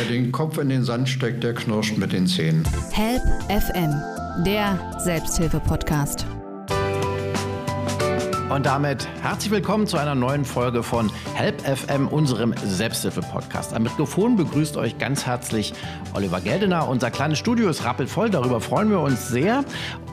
Wer den Kopf in den Sand steckt, der knirscht mit den Zähnen. Help FM, der Selbsthilfe-Podcast. Und damit herzlich willkommen zu einer neuen Folge von Help FM, unserem Selbsthilfe-Podcast. Am Mikrofon begrüßt euch ganz herzlich Oliver Geldener. Unser kleines Studio ist rappelvoll, darüber freuen wir uns sehr.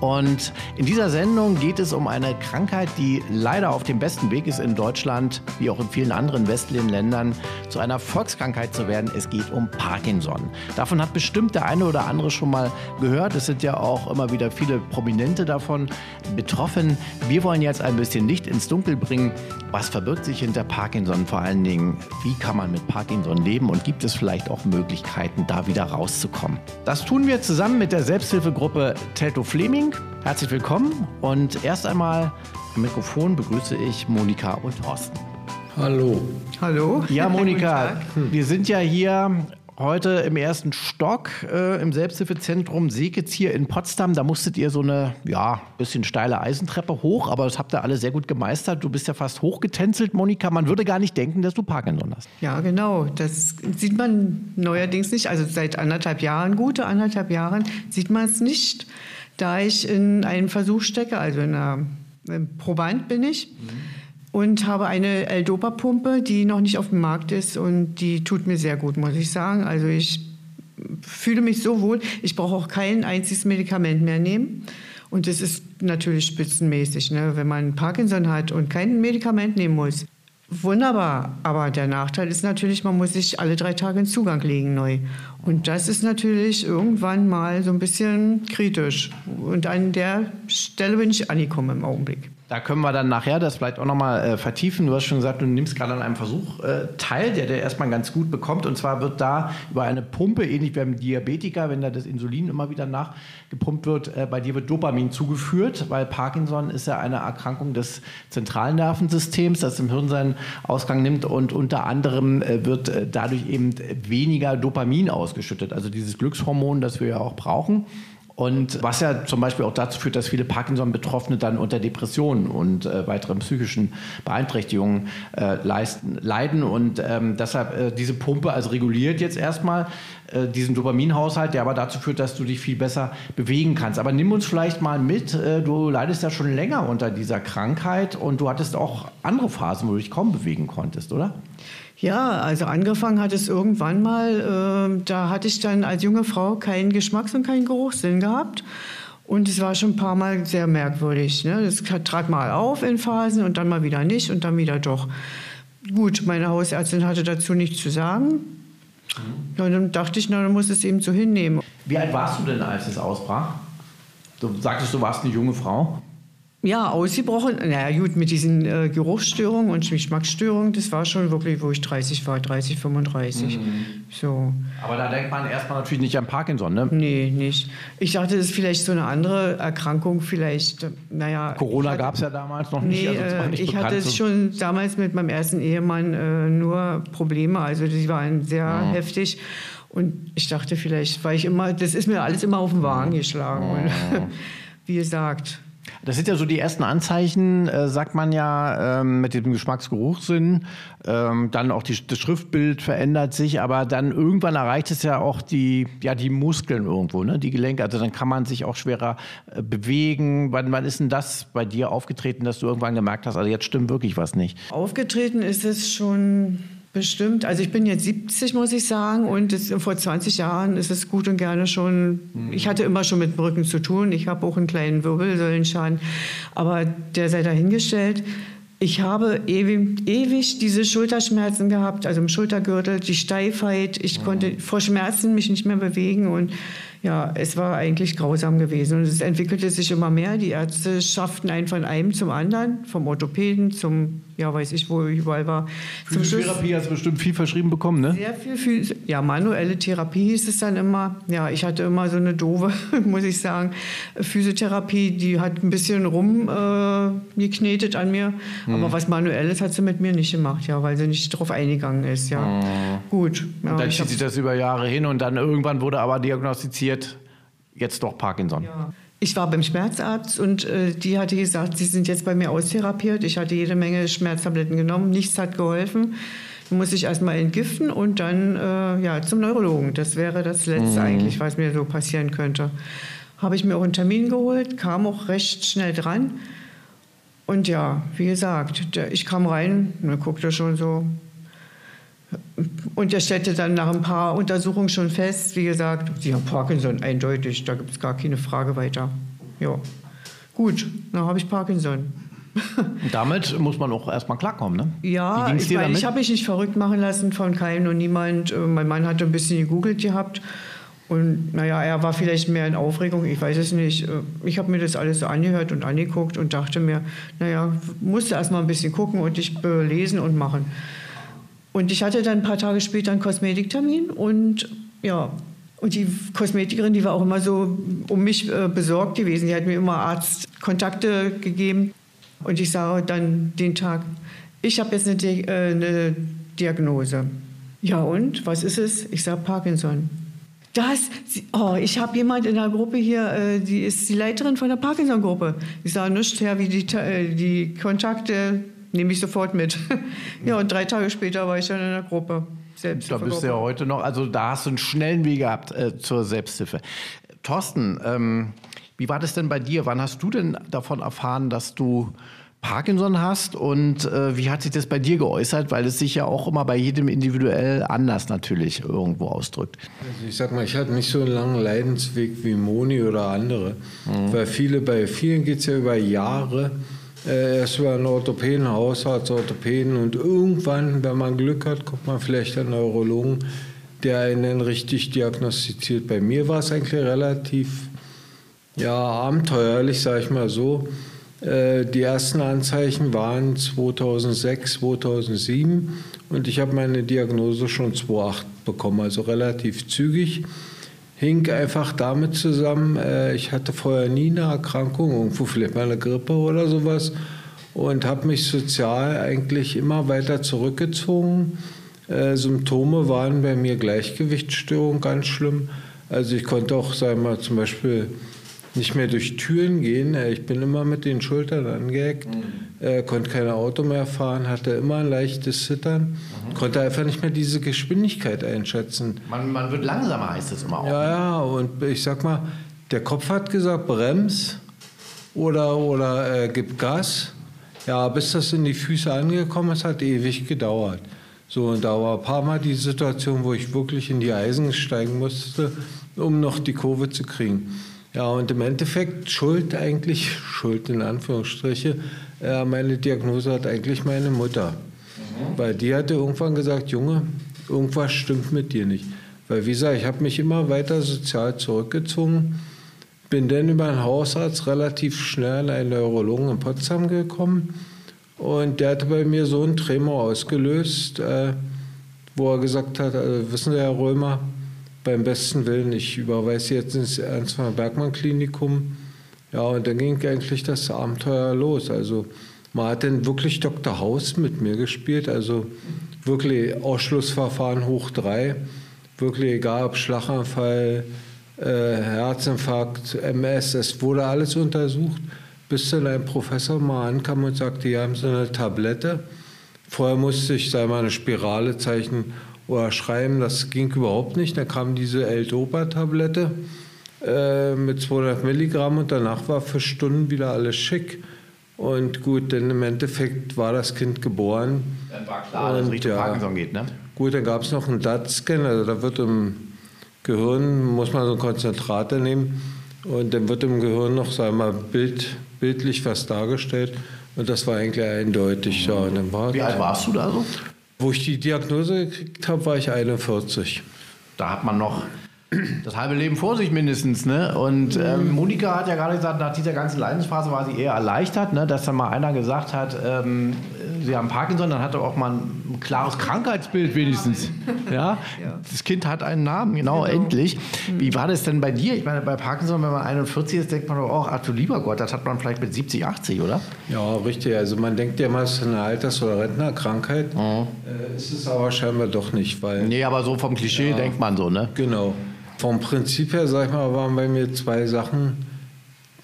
Und in dieser Sendung geht es um eine Krankheit, die leider auf dem besten Weg ist in Deutschland, wie auch in vielen anderen westlichen Ländern, zu einer Volkskrankheit zu werden. Es geht um Parkinson. Davon hat bestimmt der eine oder andere schon mal gehört. Es sind ja auch immer wieder viele Prominente davon betroffen. Wir wollen jetzt ein bisschen Licht ins Dunkel bringen. Was verbirgt sich hinter Parkinson? Vor allen Dingen, wie kann man mit Parkinson leben und gibt es vielleicht auch Möglichkeiten, da wieder rauszukommen? Das tun wir zusammen mit der Selbsthilfegruppe Telto Fleming. Herzlich willkommen und erst einmal am Mikrofon begrüße ich Monika und Thorsten. Hallo. Hallo. Ja, Monika, wir sind ja hier heute im ersten Stock äh, im Selbsthilfezentrum Seekitz hier in Potsdam. Da musstet ihr so eine, ja, bisschen steile Eisentreppe hoch, aber das habt ihr alle sehr gut gemeistert. Du bist ja fast hochgetänzelt, Monika. Man würde gar nicht denken, dass du Parkinson hast. Ja, genau. Das sieht man neuerdings nicht. Also seit anderthalb Jahren, gute anderthalb Jahren, sieht man es nicht, da ich in einen Versuch stecke, also in einer Proband bin ich. Mhm und habe eine L-Dopa-Pumpe, die noch nicht auf dem Markt ist und die tut mir sehr gut, muss ich sagen. Also ich fühle mich so wohl, ich brauche auch kein einziges Medikament mehr nehmen. Und das ist natürlich spitzenmäßig, ne? wenn man Parkinson hat und kein Medikament nehmen muss. Wunderbar, aber der Nachteil ist natürlich, man muss sich alle drei Tage in Zugang legen neu. Und das ist natürlich irgendwann mal so ein bisschen kritisch. Und an der Stelle bin ich angekommen im Augenblick. Da können wir dann nachher das vielleicht auch nochmal äh, vertiefen. Du hast schon gesagt, du nimmst gerade an einem Versuch äh, teil, der der erstmal ganz gut bekommt. Und zwar wird da über eine Pumpe, ähnlich wie beim Diabetiker, wenn da das Insulin immer wieder nachgepumpt wird, äh, bei dir wird Dopamin zugeführt, weil Parkinson ist ja eine Erkrankung des Zentralnervensystems, das im Hirn seinen Ausgang nimmt. Und unter anderem äh, wird äh, dadurch eben weniger Dopamin ausgeschüttet, also dieses Glückshormon, das wir ja auch brauchen. Und was ja zum Beispiel auch dazu führt, dass viele Parkinson-Betroffene dann unter Depressionen und äh, weiteren psychischen Beeinträchtigungen äh, leisten, leiden. Und ähm, deshalb äh, diese Pumpe also reguliert jetzt erstmal äh, diesen Dopaminhaushalt, der aber dazu führt, dass du dich viel besser bewegen kannst. Aber nimm uns vielleicht mal mit, äh, du leidest ja schon länger unter dieser Krankheit und du hattest auch andere Phasen, wo du dich kaum bewegen konntest, oder? Ja, also angefangen hat es irgendwann mal, äh, da hatte ich dann als junge Frau keinen Geschmacks- und keinen Geruchssinn gehabt. Und es war schon ein paar Mal sehr merkwürdig. Ne? Das trat mal auf in Phasen und dann mal wieder nicht und dann wieder doch. Gut, meine Hausärztin hatte dazu nichts zu sagen. Ja, dann dachte ich, na, dann muss es eben so hinnehmen. Wie alt warst du denn, als es ausbrach? Du sagtest, du warst eine junge Frau. Ja, ausgebrochen. Na ja, gut, mit diesen äh, Geruchsstörungen und Geschmacksstörungen, das war schon wirklich, wo ich 30 war, 30, 35. Mhm. So. Aber da denkt man erstmal natürlich nicht an Parkinson, ne? Nee, nicht. Ich dachte, das ist vielleicht so eine andere Erkrankung, vielleicht, naja. Corona gab es ja damals noch nicht. Nee, also nicht ich hatte so. schon damals mit meinem ersten Ehemann äh, nur Probleme, also die waren sehr mhm. heftig. Und ich dachte vielleicht, weil ich immer, das ist mir alles immer auf den Wagen geschlagen. Mhm. wie gesagt, das sind ja so die ersten Anzeichen, äh, sagt man ja, ähm, mit dem Geschmacksgeruchssinn. Ähm, dann auch die, das Schriftbild verändert sich, aber dann irgendwann erreicht es ja auch die, ja, die Muskeln irgendwo, ne? die Gelenke. Also dann kann man sich auch schwerer äh, bewegen. Wann, wann ist denn das bei dir aufgetreten, dass du irgendwann gemerkt hast, also jetzt stimmt wirklich was nicht? Aufgetreten ist es schon Bestimmt. Also ich bin jetzt 70, muss ich sagen. Und es, vor 20 Jahren ist es gut und gerne schon. Ich hatte immer schon mit dem Rücken zu tun. Ich habe auch einen kleinen Wirbelsäulenschaden. Aber der sei dahingestellt. Ich habe ewig, ewig, diese Schulterschmerzen gehabt, also im Schultergürtel, die Steifheit. Ich konnte vor Schmerzen mich nicht mehr bewegen und ja, es war eigentlich grausam gewesen. Und es entwickelte sich immer mehr. Die Ärzte schafften einen von einem zum anderen, vom Orthopäden zum, ja, weiß ich, wo ich überall war. Physiotherapie hast du bestimmt viel verschrieben bekommen, ne? Sehr viel, Physi ja, manuelle Therapie hieß es dann immer. Ja, ich hatte immer so eine doofe, muss ich sagen, Physiotherapie, die hat ein bisschen rumgeknetet äh, an mir. Hm. Aber was Manuelles hat sie mit mir nicht gemacht, ja, weil sie nicht darauf eingegangen ist, ja. Hm. Gut. Ja, und dann zieht sich das über Jahre hin und dann irgendwann wurde aber diagnostiziert, jetzt doch Parkinson. Ja. Ich war beim Schmerzarzt und äh, die hatte gesagt, sie sind jetzt bei mir austherapiert. Ich hatte jede Menge Schmerztabletten genommen, nichts hat geholfen. muss ich erstmal entgiften und dann äh, ja, zum Neurologen. Das wäre das Letzte mhm. eigentlich, was mir so passieren könnte. Habe ich mir auch einen Termin geholt, kam auch recht schnell dran. Und ja, wie gesagt, ich kam rein, und guckte schon so. Und er stellte dann nach ein paar Untersuchungen schon fest, wie gesagt, Sie haben Parkinson, eindeutig, da gibt es gar keine Frage weiter. Ja, gut, dann habe ich Parkinson. Damit muss man auch erstmal klarkommen, ne? Ja, ich, mein, ich habe mich nicht verrückt machen lassen von keinem und niemand. Äh, mein Mann hatte ein bisschen gegoogelt gehabt. Und naja, er war vielleicht mehr in Aufregung, ich weiß es nicht. Äh, ich habe mir das alles so angehört und angeguckt und dachte mir, naja, musste erst mal ein bisschen gucken und ich belesen und machen. Und ich hatte dann ein paar Tage später einen Kosmetiktermin und ja, und die Kosmetikerin, die war auch immer so um mich äh, besorgt gewesen. Die hat mir immer Arztkontakte gegeben. Und ich sage dann den Tag, ich habe jetzt eine, Di äh, eine Diagnose. Ja und, was ist es? Ich sage Parkinson. Das, oh, ich habe jemand in der Gruppe hier, äh, die ist die Leiterin von der Parkinson-Gruppe. Ich sage nichts her, wie die, äh, die Kontakte nehme ich sofort mit. ja, und drei Tage später war ich dann in der Gruppe. Da bist du ja heute noch, also da hast du einen schnellen Weg gehabt äh, zur Selbsthilfe. Thorsten, ähm, wie war das denn bei dir? Wann hast du denn davon erfahren, dass du Parkinson hast und äh, wie hat sich das bei dir geäußert? Weil es sich ja auch immer bei jedem individuell anders natürlich irgendwo ausdrückt. Also ich sag mal, ich hatte nicht so einen langen Leidensweg wie Moni oder andere, mhm. weil viele, bei vielen geht es ja über Jahre. Erst über einen Orthopäden, Hausarzt, Orthopäden und irgendwann, wenn man Glück hat, kommt man vielleicht einen Neurologen, der einen richtig diagnostiziert. Bei mir war es eigentlich relativ ja, abenteuerlich, sage ich mal so. Äh, die ersten Anzeichen waren 2006, 2007 und ich habe meine Diagnose schon 2008 bekommen, also relativ zügig. Hing einfach damit zusammen, äh, ich hatte vorher nie eine Erkrankung, irgendwo vielleicht mal eine Grippe oder sowas und habe mich sozial eigentlich immer weiter zurückgezogen. Äh, Symptome waren bei mir Gleichgewichtsstörung ganz schlimm. Also ich konnte auch, sagen wir mal, zum Beispiel nicht mehr durch Türen gehen. Äh, ich bin immer mit den Schultern angeeckt, mhm. Äh, konnte kein Auto mehr fahren, hatte immer ein leichtes Zittern, mhm. konnte einfach nicht mehr diese Geschwindigkeit einschätzen. Man, man wird langsamer, heißt es immer auch. Ja, ja, und ich sag mal, der Kopf hat gesagt, brems oder, oder äh, gib Gas. Ja, bis das in die Füße angekommen ist, hat ewig gedauert. So, und da war ein paar Mal die Situation, wo ich wirklich in die Eisen steigen musste, um noch die Kurve zu kriegen. Ja, und im Endeffekt Schuld eigentlich, Schuld in Anführungsstriche, äh, meine Diagnose hat eigentlich meine Mutter. Mhm. Weil die hatte irgendwann gesagt, Junge, irgendwas stimmt mit dir nicht. Weil wie gesagt, ich habe mich immer weiter sozial zurückgezogen, bin dann über einen Hausarzt relativ schnell an einen Neurologen in Potsdam gekommen und der hatte bei mir so einen Tremor ausgelöst, äh, wo er gesagt hat, also, wissen Sie, Herr Römer, beim besten Willen, ich überweise jetzt ins Ernstmar Bergmann Klinikum. Ja, und dann ging eigentlich das Abenteuer los. Also man hat dann wirklich Dr. Haus mit mir gespielt, also wirklich Ausschlussverfahren hoch drei, wirklich egal ob Schlaganfall, äh, Herzinfarkt, MS, es wurde alles untersucht, bis dann ein Professor mal ankam und sagte, hier haben Sie eine Tablette. Vorher musste ich, sei mal, eine Spirale zeichnen oder schreiben, das ging überhaupt nicht. Da kam diese L-Dopa-Tablette äh, mit 200 Milligramm und danach war für Stunden wieder alles schick. Und gut, denn im Endeffekt war das Kind geboren. Dann war klar, dass es Richtung ja, Parkinson geht, ne? Gut, dann gab es noch einen DAT-Scan, also da wird im Gehirn, muss man so ein Konzentrat nehmen und dann wird im Gehirn noch, sagen wir mal, Bild, bildlich was dargestellt. Und das war eigentlich eindeutig. Ja, und dann war Wie alt warst du da so? Wo ich die Diagnose gekriegt habe, war ich 41. Da hat man noch das halbe Leben vor sich mindestens. Ne? Und ähm, Monika hat ja gerade gesagt, nach dieser ganzen Leidensphase war sie eher erleichtert, ne? dass dann mal einer gesagt hat, ähm, sie haben Parkinson, dann hat er auch mal ein klares Krankheitsbild wenigstens. Ja? ja. Das Kind hat einen Namen, genau, genau, endlich. Wie war das denn bei dir? Ich meine, bei Parkinson, wenn man 41 ist, denkt man doch auch, ach du lieber Gott, das hat man vielleicht mit 70, 80, oder? Ja, richtig. Also man denkt ja immer, es ist eine Alters- oder Rentnerkrankheit. Mhm. Äh, ist es aber scheinbar doch nicht, weil... Nee, aber so vom Klischee ja, denkt man so, ne? Genau. Vom Prinzip her, sag ich mal, waren bei mir zwei Sachen,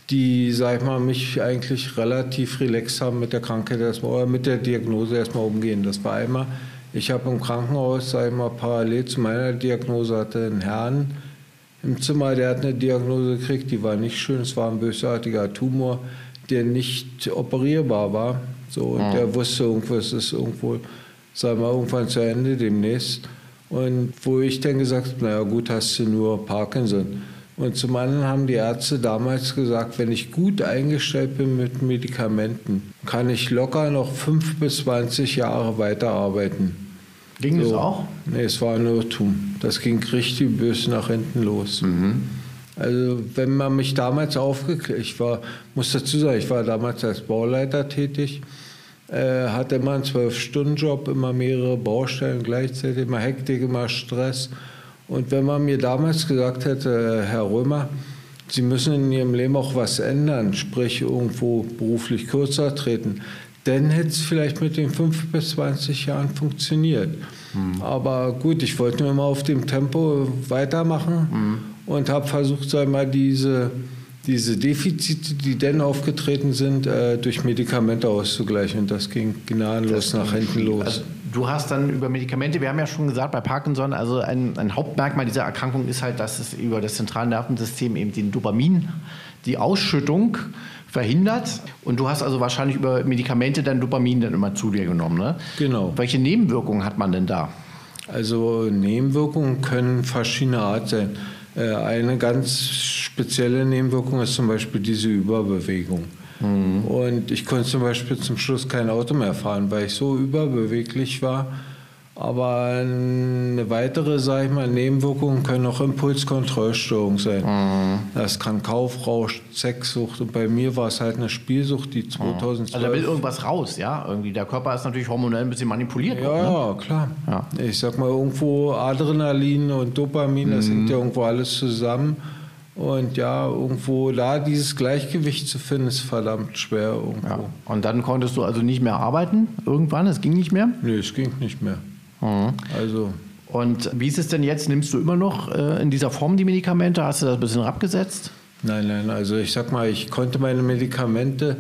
die, sag ich mal, mich eigentlich relativ relaxed haben mit der Krankheit erstmal oder mit der Diagnose erstmal umgehen. Das war einmal Ich habe im Krankenhaus, sag ich mal, parallel zu meiner Diagnose hatte einen Herrn im Zimmer, der hat eine Diagnose gekriegt, die war nicht schön. Es war ein bösartiger Tumor, der nicht operierbar war. So, und mhm. der wusste, irgendwas ist irgendwo, sagen wir, irgendwann zu Ende demnächst. Und wo ich dann gesagt habe, naja gut, hast du nur Parkinson. Und zum anderen haben die Ärzte damals gesagt, wenn ich gut eingestellt bin mit Medikamenten, kann ich locker noch fünf bis 20 Jahre weiterarbeiten. Ging so. das auch? Nee, es war ein Irrtum. Das ging richtig böse nach hinten los. Mhm. Also wenn man mich damals aufgeklärt, ich war, muss dazu sagen, ich war damals als Bauleiter tätig, hatte immer einen Zwölf-Stunden-Job, immer mehrere Baustellen gleichzeitig, immer Hektik, immer Stress. Und wenn man mir damals gesagt hätte, Herr Römer, Sie müssen in Ihrem Leben auch was ändern, sprich irgendwo beruflich kürzer treten, dann hätte es vielleicht mit den 5 bis 20 Jahren funktioniert. Mhm. Aber gut, ich wollte nur mal auf dem Tempo weitermachen mhm. und habe versucht, sag mal, diese, diese Defizite, die dann aufgetreten sind, äh, durch Medikamente auszugleichen. Und das ging gnadenlos das nach hinten los. Also du hast dann über Medikamente, wir haben ja schon gesagt, bei Parkinson, also ein, ein Hauptmerkmal dieser Erkrankung ist halt, dass es über das zentrale Nervensystem eben den Dopamin, die Ausschüttung verhindert. Und du hast also wahrscheinlich über Medikamente dein Dopamin dann immer zu dir genommen, ne? Genau. Welche Nebenwirkungen hat man denn da? Also Nebenwirkungen können verschiedene Art sein. Äh, eine ganz spezielle Nebenwirkung ist zum Beispiel diese Überbewegung. Mhm. Und ich konnte zum Beispiel zum Schluss kein Auto mehr fahren, weil ich so überbeweglich war aber eine weitere, sage ich mal, Nebenwirkung können auch Impulskontrollstörungen sein. Mhm. Das kann Kaufrausch, Sexsucht und bei mir war es halt eine Spielsucht, die 2012... Also da will irgendwas raus, ja? Irgendwie der Körper ist natürlich hormonell ein bisschen manipuliert. Ja, auch, ne? klar. Ja. Ich sag mal irgendwo Adrenalin und Dopamin, das mhm. hängt ja irgendwo alles zusammen. Und ja, irgendwo da dieses Gleichgewicht zu finden, ist verdammt schwer irgendwo. Ja. Und dann konntest du also nicht mehr arbeiten irgendwann? Es ging nicht mehr? Nee, es ging nicht mehr. Mhm. Also. Und wie ist es denn jetzt? Nimmst du immer noch äh, in dieser Form die Medikamente? Hast du das ein bisschen abgesetzt? Nein, nein. Also ich sag mal, ich konnte meine Medikamente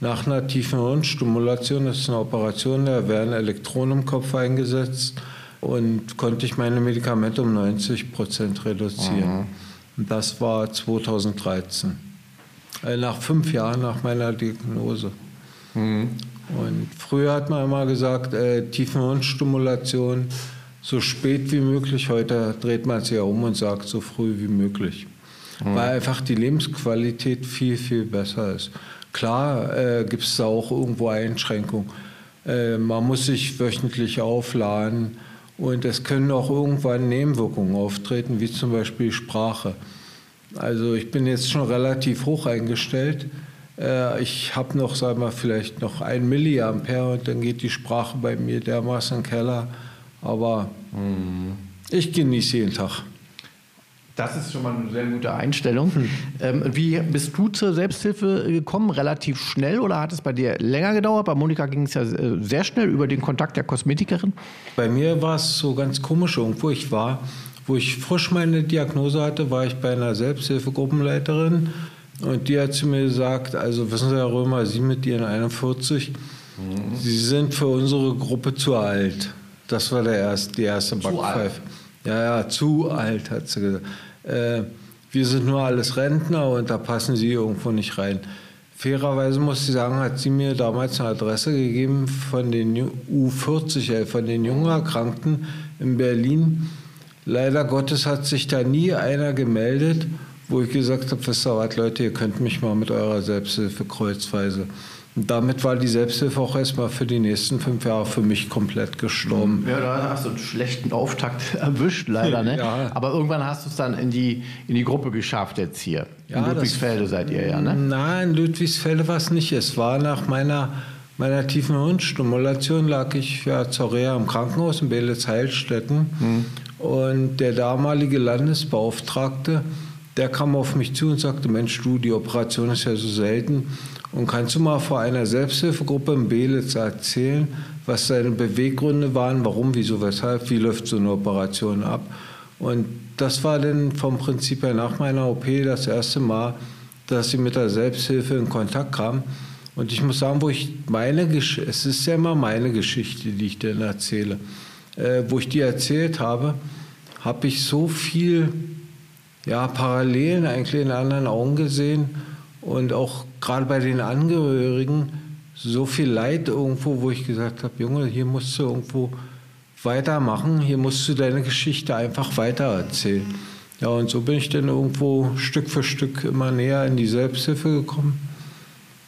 nach einer tiefen Hirnstimulation, das ist eine Operation, da werden Elektronen im Kopf eingesetzt und konnte ich meine Medikamente um 90 Prozent reduzieren. Mhm. Und das war 2013. Also nach fünf Jahren nach meiner Diagnose. Mhm. Und früher hat man immer gesagt, äh, Tiefenhirnstimulation so spät wie möglich. Heute dreht man sich ja um und sagt so früh wie möglich. Mhm. Weil einfach die Lebensqualität viel, viel besser ist. Klar äh, gibt es da auch irgendwo Einschränkungen. Äh, man muss sich wöchentlich aufladen und es können auch irgendwann Nebenwirkungen auftreten, wie zum Beispiel Sprache. Also ich bin jetzt schon relativ hoch eingestellt. Äh, ich habe noch, sagen wir vielleicht noch ein Milliampere und dann geht die Sprache bei mir dermaßen in den Keller. Aber mhm. ich genieße jeden Tag. Das ist schon mal eine sehr gute Einstellung. Ähm, wie bist du zur Selbsthilfe gekommen? Relativ schnell oder hat es bei dir länger gedauert? Bei Monika ging es ja äh, sehr schnell über den Kontakt der Kosmetikerin. Bei mir war es so ganz komisch irgendwo. Ich war, wo ich frisch meine Diagnose hatte, war ich bei einer Selbsthilfegruppenleiterin und die hat zu mir gesagt, also wissen Sie, Herr Römer, Sie mit Ihren 41, mhm. Sie sind für unsere Gruppe zu alt. Das war der erste, die erste Backpfeife. Ja, ja, zu alt, hat sie gesagt. Äh, wir sind nur alles Rentner und da passen Sie irgendwo nicht rein. Fairerweise muss ich sagen, hat sie mir damals eine Adresse gegeben von den U40, äh, von den jungen Erkrankten in Berlin. Leider Gottes hat sich da nie einer gemeldet wo ich gesagt habe, wisst ihr was, Leute, ihr könnt mich mal mit eurer Selbsthilfe kreuzweise. Und damit war die Selbsthilfe auch erstmal für die nächsten fünf Jahre für mich komplett gestorben. Ja, da hast du einen schlechten Auftakt erwischt, leider. Ne? ja. Aber irgendwann hast du es dann in die, in die Gruppe geschafft jetzt hier. In ja, Ludwigsfelde das, seid ihr ja, ne? Nein, in Ludwigsfelde war es nicht. Es war nach meiner, meiner tiefen Hirnstimulation lag ich ja zur Reha im Krankenhaus in Belitz-Heilstätten. Hm. Und der damalige Landesbeauftragte der kam auf mich zu und sagte, Mensch, du, die Operation ist ja so selten. Und kannst du mal vor einer Selbsthilfegruppe in Belitz erzählen, was deine Beweggründe waren, warum, wieso, weshalb, wie läuft so eine Operation ab? Und das war dann vom Prinzip her nach meiner OP das erste Mal, dass sie mit der Selbsthilfe in Kontakt kam. Und ich muss sagen, wo ich meine Geschichte, es ist ja immer meine Geschichte, die ich dann erzähle. äh, wo ich dir erzählt habe, habe ich so viel ja, Parallelen eigentlich in anderen Augen gesehen und auch gerade bei den Angehörigen so viel Leid irgendwo, wo ich gesagt habe, Junge, hier musst du irgendwo weitermachen, hier musst du deine Geschichte einfach weitererzählen. Ja, und so bin ich dann irgendwo Stück für Stück immer näher in die Selbsthilfe gekommen.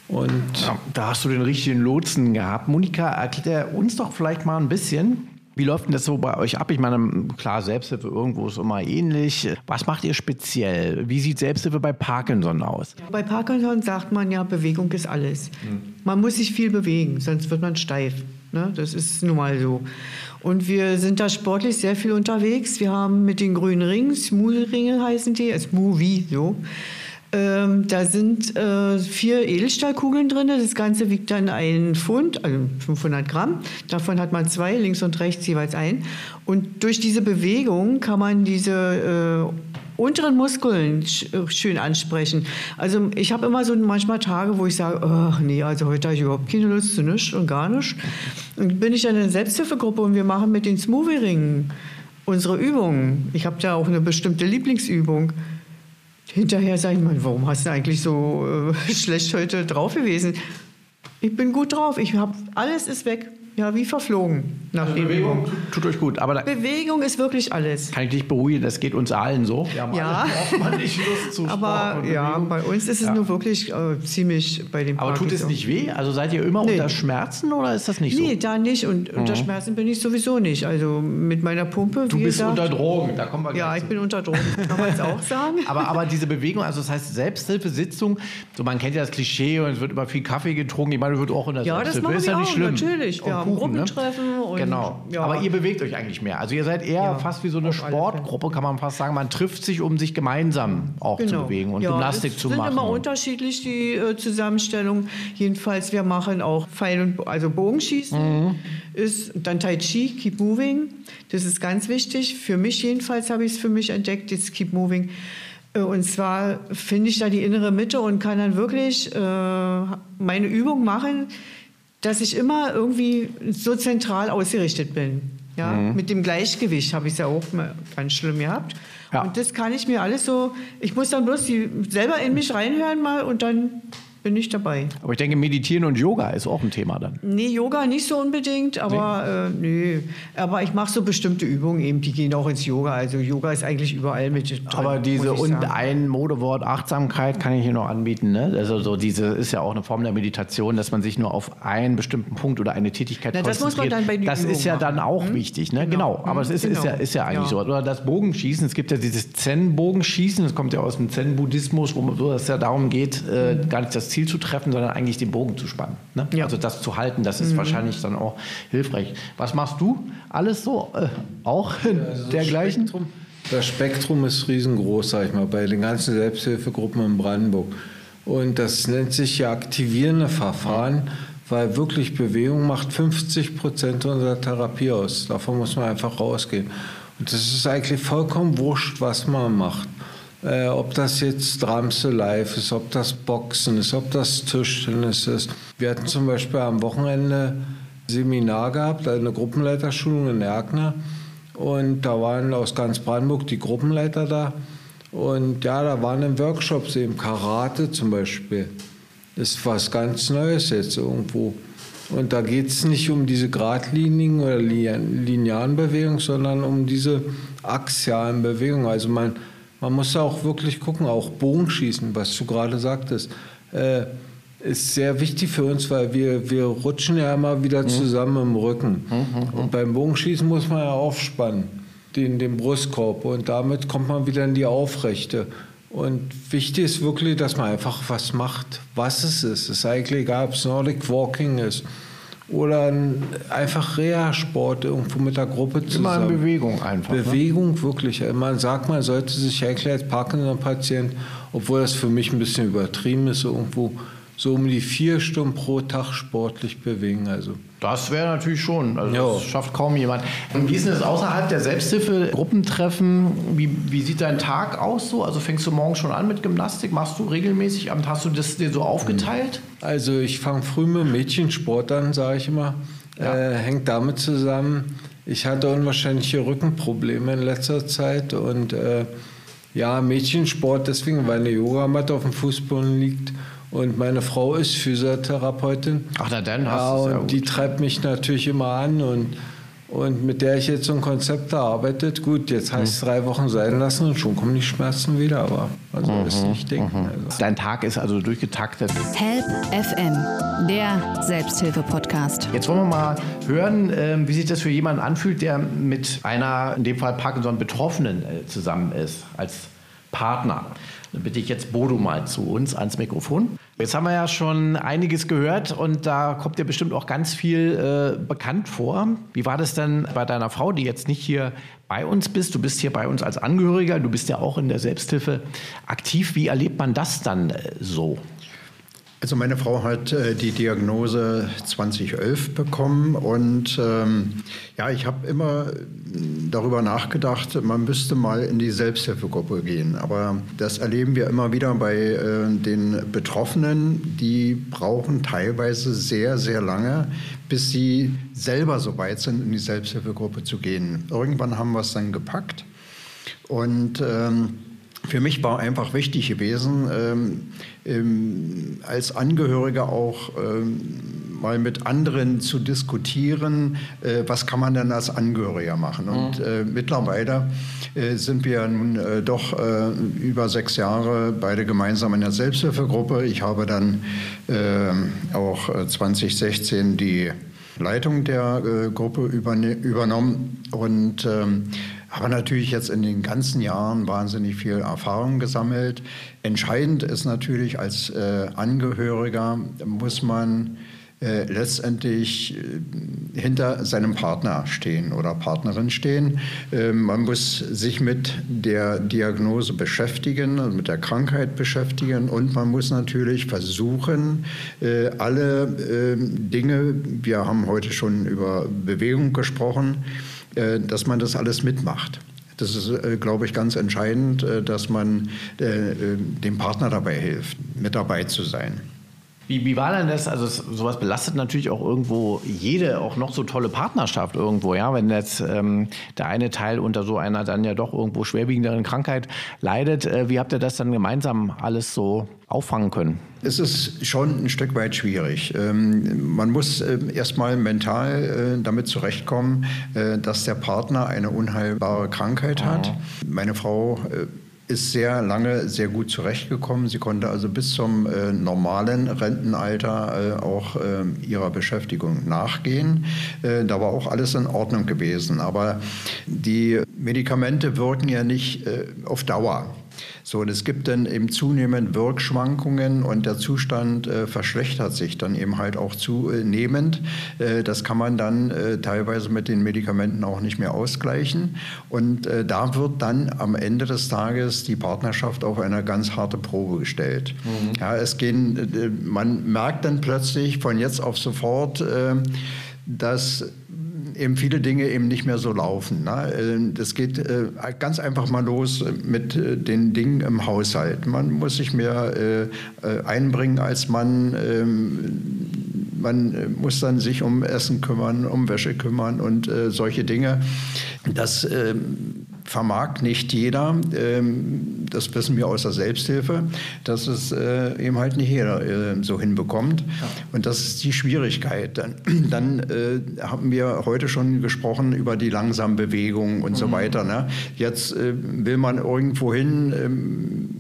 Und ja, da hast du den richtigen Lotsen gehabt. Monika, erklär uns doch vielleicht mal ein bisschen, wie läuft denn das so bei euch ab? Ich meine, klar, Selbsthilfe irgendwo ist immer ähnlich. Was macht ihr speziell? Wie sieht Selbsthilfe bei Parkinson aus? Bei Parkinson sagt man ja, Bewegung ist alles. Hm. Man muss sich viel bewegen, sonst wird man steif. Ne? Das ist nun mal so. Und wir sind da sportlich sehr viel unterwegs. Wir haben mit den grünen Ringen, Smoothie-Ringe heißen die, Smoothie, so. Ähm, da sind äh, vier Edelstahlkugeln drin. Das Ganze wiegt dann ein Pfund, also 500 Gramm. Davon hat man zwei, links und rechts jeweils ein. Und durch diese Bewegung kann man diese äh, unteren Muskeln äh, schön ansprechen. Also ich habe immer so manchmal Tage, wo ich sage, oh, nee, also heute habe ich überhaupt keine Lust zu nichts und gar nicht. Und bin ich in einer Selbsthilfegruppe und wir machen mit den Smoothie-Ringen unsere Übungen. Ich habe da auch eine bestimmte Lieblingsübung hinterher sage ich mal, warum hast du eigentlich so äh, schlecht heute drauf gewesen? Ich bin gut drauf. Ich habe alles ist weg. Ja, wie verflogen nach also Bewegung. Tut, euch gut. Aber Bewegung ist wirklich alles. Kann ich dich beruhigen, das geht uns allen so. Wir haben ja. alle nicht Lust zu Aber ja, bei uns ist es ja. nur wirklich äh, ziemlich bei dem Aber tut es nicht weh? Also seid ihr immer nee. unter Schmerzen oder ist das nicht so? Nee, da nicht. Und mhm. unter Schmerzen bin ich sowieso nicht. Also mit meiner Pumpe. Du bist gesagt, unter Drogen, da kommen wir Ja, ich zu. bin unter Drogen, kann man es auch sagen. aber, aber diese Bewegung, also das heißt Selbsthilfesitzung, so man kennt ja das Klischee und es wird immer viel Kaffee getrunken. Ich meine, wird auch in der ja, Selbsthilfe. Das machen ist ja nicht auch, schlimm. Natürlich. Wir haben Kuchen, Gruppentreffen. Ne? Und, genau. Ja. Aber ihr bewegt euch eigentlich mehr. Also ihr seid eher ja, fast wie so eine Sportgruppe, kann man fast sagen. Man trifft sich, um sich gemeinsam auch genau. zu bewegen und ja, Gymnastik zu machen. Es sind immer unterschiedlich die äh, Zusammenstellung. Jedenfalls, wir machen auch Pfeil und also Bogenschießen. Mhm. Ist dann Tai Chi, Keep Moving. Das ist ganz wichtig. Für mich jedenfalls habe ich es für mich entdeckt, das Keep Moving. Äh, und zwar finde ich da die innere Mitte und kann dann wirklich äh, meine Übung machen, dass ich immer irgendwie so zentral ausgerichtet bin. Ja, mhm. mit dem Gleichgewicht habe ich es ja auch ganz schlimm gehabt. Ja. Und das kann ich mir alles so, ich muss dann bloß die, selber in mich reinhören mal und dann bin ich dabei. Aber ich denke, Meditieren und Yoga ist auch ein Thema dann. Nee, Yoga nicht so unbedingt, aber nee. Äh, nee. Aber ich mache so bestimmte Übungen eben, die gehen auch ins Yoga. Also Yoga ist eigentlich überall mit drin. Aber diese und sagen. ein Modewort Achtsamkeit kann ich hier noch anbieten. Ne? Also so diese ist ja auch eine Form der Meditation, dass man sich nur auf einen bestimmten Punkt oder eine Tätigkeit Na, das konzentriert. Das muss man dann bei Das ist ja dann auch hm? wichtig, ne? Genau. genau. Aber es ist, genau. ist, ja, ist ja eigentlich ja. so. Oder das Bogenschießen. Es gibt ja dieses Zen-Bogenschießen. Das kommt ja aus dem Zen-Buddhismus, wo es ja darum geht, äh, gar nicht das Ziel zu treffen, sondern eigentlich den Bogen zu spannen. Ne? Ja. Also das zu halten, das ist mhm. wahrscheinlich dann auch hilfreich. Was machst du? Alles so? Äh, auch also dergleichen? Spektrum, das Spektrum ist riesengroß, sag ich mal, bei den ganzen Selbsthilfegruppen in Brandenburg. Und das nennt sich ja aktivierende Verfahren, weil wirklich Bewegung macht 50 Prozent unserer Therapie aus. Davon muss man einfach rausgehen. Und das ist eigentlich vollkommen wurscht, was man macht. Äh, ob das jetzt Drumse Live ist, ob das Boxen ist, ob das Tischtennis ist. Wir hatten zum Beispiel am Wochenende Seminar gehabt, eine Gruppenleiterschulung in Erkner. Und da waren aus ganz Brandenburg die Gruppenleiter da. Und ja, da waren dann Workshops eben Karate zum Beispiel. Ist was ganz Neues jetzt irgendwo. Und da geht es nicht um diese geradlinigen oder linearen Bewegungen, sondern um diese axialen Bewegungen. Also man man muss auch wirklich gucken, auch Bogenschießen, was du gerade sagtest, äh, ist sehr wichtig für uns, weil wir, wir rutschen ja immer wieder mhm. zusammen im Rücken. Mhm, mhm. Und beim Bogenschießen muss man ja aufspannen, den, den Brustkorb. Und damit kommt man wieder in die Aufrechte. Und wichtig ist wirklich, dass man einfach was macht, was es ist. Es ist eigentlich egal, ob es Nordic Walking ist oder einfach Reha-Sport irgendwo mit der Gruppe zusammen. Immer in Bewegung einfach. Ne? Bewegung ne? wirklich. Man sagt, man sollte sich eigentlich als Parkinson-Patient, obwohl das für mich ein bisschen übertrieben ist, irgendwo so um die vier Stunden pro Tag sportlich bewegen. Also. Das wäre natürlich schon. Also. Das schafft kaum jemand. Und wie ist denn das außerhalb der Selbsthilfe? Gruppentreffen, wie, wie sieht dein Tag aus so? Also fängst du morgen schon an mit Gymnastik? Machst du regelmäßig? Hast du das dir so aufgeteilt? Also ich fange früh mit Mädchensport an, sage ich immer. Ja. Äh, hängt damit zusammen, ich hatte unwahrscheinliche Rückenprobleme in letzter Zeit und äh, ja, Mädchensport deswegen, weil eine Yogamatte auf dem Fußboden liegt und meine Frau ist Physiotherapeutin. Ach, na dann hast ja, du's ja und die gut. treibt mich natürlich immer an und, und mit der ich jetzt so ein Konzept erarbeitet. Gut, jetzt heißt es drei Wochen sein lassen und schon kommen die Schmerzen wieder, aber also ist nicht denken. Also. Dein Tag ist also durchgetaktet. Help FM, der Selbsthilfe-Podcast. Jetzt wollen wir mal hören, ähm, wie sich das für jemanden anfühlt, der mit einer, in dem Fall Parkinson-Betroffenen äh, zusammen ist, als Partner. Dann bitte ich jetzt Bodo mal zu uns ans Mikrofon. Jetzt haben wir ja schon einiges gehört und da kommt dir bestimmt auch ganz viel äh, bekannt vor. Wie war das denn bei deiner Frau, die jetzt nicht hier bei uns bist? Du bist hier bei uns als Angehöriger, du bist ja auch in der Selbsthilfe aktiv. Wie erlebt man das dann äh, so? Also meine Frau hat äh, die Diagnose 2011 bekommen und ähm, ja, ich habe immer äh, darüber nachgedacht, man müsste mal in die Selbsthilfegruppe gehen. Aber das erleben wir immer wieder bei äh, den Betroffenen, die brauchen teilweise sehr, sehr lange, bis sie selber so weit sind, in die Selbsthilfegruppe zu gehen. Irgendwann haben wir es dann gepackt und ähm, für mich war einfach wichtig gewesen, ähm, ähm, als Angehöriger auch ähm, mal mit anderen zu diskutieren, äh, was kann man denn als Angehöriger machen. Und äh, mittlerweile äh, sind wir nun äh, doch äh, über sechs Jahre beide gemeinsam in der Selbsthilfegruppe. Ich habe dann äh, auch äh, 2016 die Leitung der Gruppe übernommen und ähm, habe natürlich jetzt in den ganzen Jahren wahnsinnig viel Erfahrung gesammelt. Entscheidend ist natürlich als äh, Angehöriger muss man äh, letztendlich äh, hinter seinem Partner stehen oder Partnerin stehen. Äh, man muss sich mit der Diagnose beschäftigen, also mit der Krankheit beschäftigen und man muss natürlich versuchen, äh, alle äh, Dinge, wir haben heute schon über Bewegung gesprochen, dass man das alles mitmacht. Das ist, äh, glaube ich, ganz entscheidend, äh, dass man äh, äh, dem Partner dabei hilft, mit dabei zu sein. Wie, wie war denn das? Also es- sowas belastet natürlich auch irgendwo jede, auch noch so tolle Partnerschaft irgendwo, ja. Wenn jetzt ähm, der eine Teil unter so einer dann ja doch irgendwo schwerwiegenderen Krankheit leidet, äh, wie habt ihr das dann gemeinsam alles so auffangen können? Es ist schon ein Stück weit schwierig. Ähm, man muss äh, erstmal mental äh, damit zurechtkommen, äh, dass der Partner eine unheilbare Krankheit hat. Meine Frau äh, ist sehr lange sehr gut zurechtgekommen. Sie konnte also bis zum äh, normalen Rentenalter äh, auch äh, ihrer Beschäftigung nachgehen. Äh, da war auch alles in Ordnung gewesen. Aber die Medikamente wirken ja nicht äh, auf Dauer. So, und es gibt dann eben zunehmend Wirkschwankungen und der Zustand äh, verschlechtert sich dann eben halt auch zunehmend. Äh, das kann man dann äh, teilweise mit den Medikamenten auch nicht mehr ausgleichen. Und äh, da wird dann am Ende des Tages die Partnerschaft auf eine ganz harte Probe gestellt. Ja, es gehen, äh, man merkt dann plötzlich von jetzt auf sofort, äh, dass eben viele Dinge eben nicht mehr so laufen. Ne? Äh, Das geht äh, ganz einfach mal los mit äh, den Dingen im Haushalt. Man muss sich mehr äh, einbringen als Mann. Ähm, Man muss dann sich um Essen kümmern, um Wäsche kümmern und äh, solche Dinge. Das ähm, vermag nicht jeder. Ähm, Das wissen wir aus der Selbsthilfe, dass es äh, eben halt nicht jeder äh, so hinbekommt. Und das ist die Schwierigkeit. Dann, dann äh, haben wir heute schon gesprochen über die langsame Bewegung und so weiter. Ne? Jetzt will man irgendwo hin.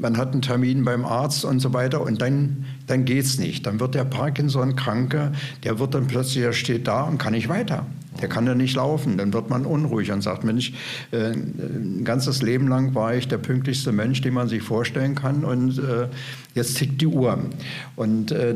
Man hat einen Termin beim Arzt und so weiter und dann, dann geht es nicht. Dann wird der Parkinson-Kranke, der wird dann plötzlich, der steht da und kann nicht weiter. Der kann dann nicht laufen. Dann wird man unruhig und sagt, Mensch, äh, ein ganzes Leben lang war ich der pünktlichste Mensch, den man sich vorstellen kann und äh, jetzt tickt die Uhr. Und äh,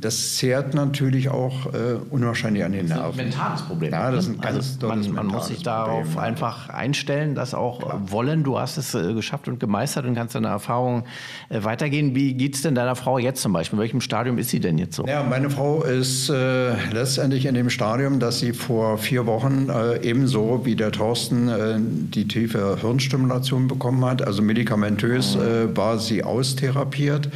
das zehrt natürlich auch äh, unwahrscheinlich an den Nerven. mentales Problem. Ja, das ist ein ganz also man, man muss sich darauf Problem. einfach einstellen, das auch wollen. Du hast es äh, geschafft und gemeistert und kannst deine Erfahrung äh, weitergehen. Wie geht es denn deiner Frau jetzt zum Beispiel? In welchem Stadium ist sie denn jetzt so? Ja, meine Frau ist äh, letztendlich in dem Stadium, dass sie vor vier Wochen äh, ebenso wie der Thorsten äh, die tiefe Hirnstimulation bekommen hat. Also medikamentös äh, war sie austherapiert.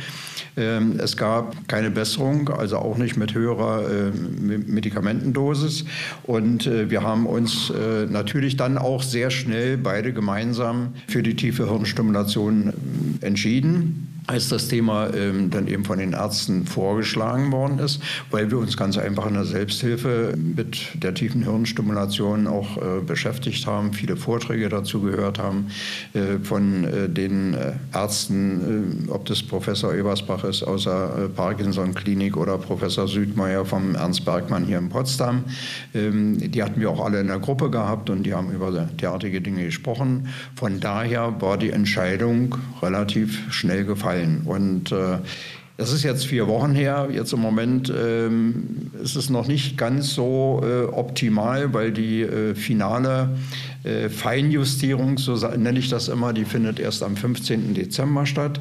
Ähm, es gab keine Besserung also auch nicht mit höherer äh, Medikamentendosis. Und äh, wir haben uns äh, natürlich dann auch sehr schnell beide gemeinsam für die tiefe Hirnstimulation entschieden als das Thema ähm, dann eben von den Ärzten vorgeschlagen worden ist, weil wir uns ganz einfach in der Selbsthilfe mit der tiefen Hirnstimulation auch äh, beschäftigt haben, viele Vorträge dazu gehört haben äh, von äh, den äh, Ärzten, äh, ob das Professor Ebersbach ist aus der äh, Parkinson-Klinik oder Professor Südmeier vom Ernst Bergmann hier in Potsdam. Ähm, die hatten wir auch alle in der Gruppe gehabt und die haben über derartige Dinge gesprochen. Von daher war die Entscheidung relativ schnell gefallen gefallen. Und äh, das ist jetzt vier Wochen her. Jetzt im Moment ähm, ist es noch nicht ganz so äh, optimal, weil die äh, finale äh, Feinjustierung, so nenne ich das immer, die findet erst am 15. Dezember statt,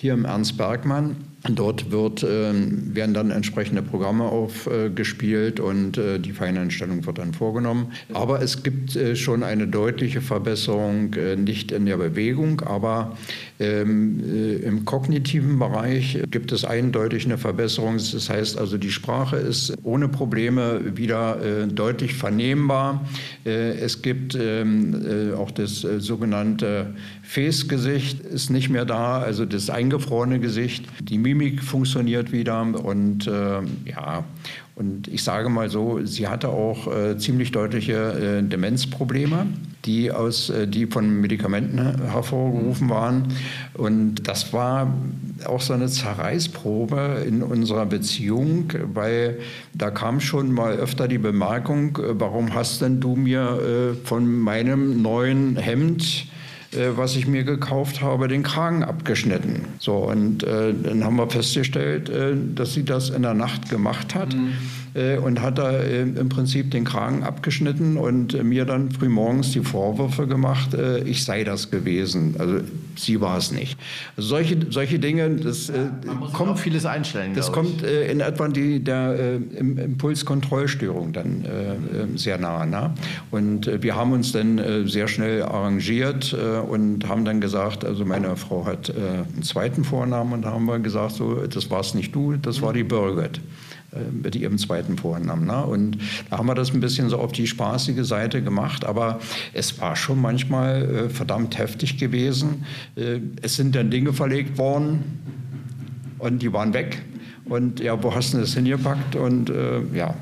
hier im Ernst Bergmann. Dort wird, äh, werden dann entsprechende Programme aufgespielt und äh, die Feineinstellung wird dann vorgenommen. Aber es gibt äh, schon eine deutliche Verbesserung, nicht in der Bewegung, aber ähm, äh, im kognitiven Bereich gibt es eindeutig eine Verbesserung. Das heißt also, die Sprache ist ohne Probleme wieder deutlich vernehmbar. es gibt ähm, auch das sogenannte Fäßgesicht ist nicht mehr da, also das eingefrorene Gesicht. Die Mimik funktioniert wieder und äh, ja, und ich sage mal so, sie hatte auch äh, ziemlich deutliche äh, Demenzprobleme, die, aus, äh, die von Medikamenten hervorgerufen waren. Und das war auch so eine Zerreißprobe in unserer Beziehung, weil da kam schon mal öfter die Bemerkung, äh, warum hast denn du mir äh, von meinem neuen Hemd äh, was ich mir gekauft habe, den Kragen abgeschnitten. So, und äh, dann haben wir festgestellt, äh, dass sie das in der Nacht gemacht hat. Mhm äh, und hat da äh, im Prinzip den Kragen abgeschnitten und äh, mir dann frühmorgens die Vorwürfe gemacht, ich sei das gewesen. Also sie war es nicht. Also solche, solche Dinge, das ja, kommt vieles einstellen. Das kommt in etwa die, der Impulskontrollstörung dann sehr nah. Ne? Und wir haben uns dann sehr schnell arrangiert und haben dann gesagt, also meine Frau hat einen zweiten Vornamen und da haben wir gesagt, so, das war es nicht du, das war die Birgit. Äh, mit ihrem zweiten Vornamen. Ne? Und da haben wir das ein bisschen so auf die spaßige Seite gemacht, aber es war schon manchmal äh, verdammt heftig gewesen. Äh, es sind dann Dinge verlegt worden und die waren weg. Und ja, wo hast du das hingepackt? Und äh, ja.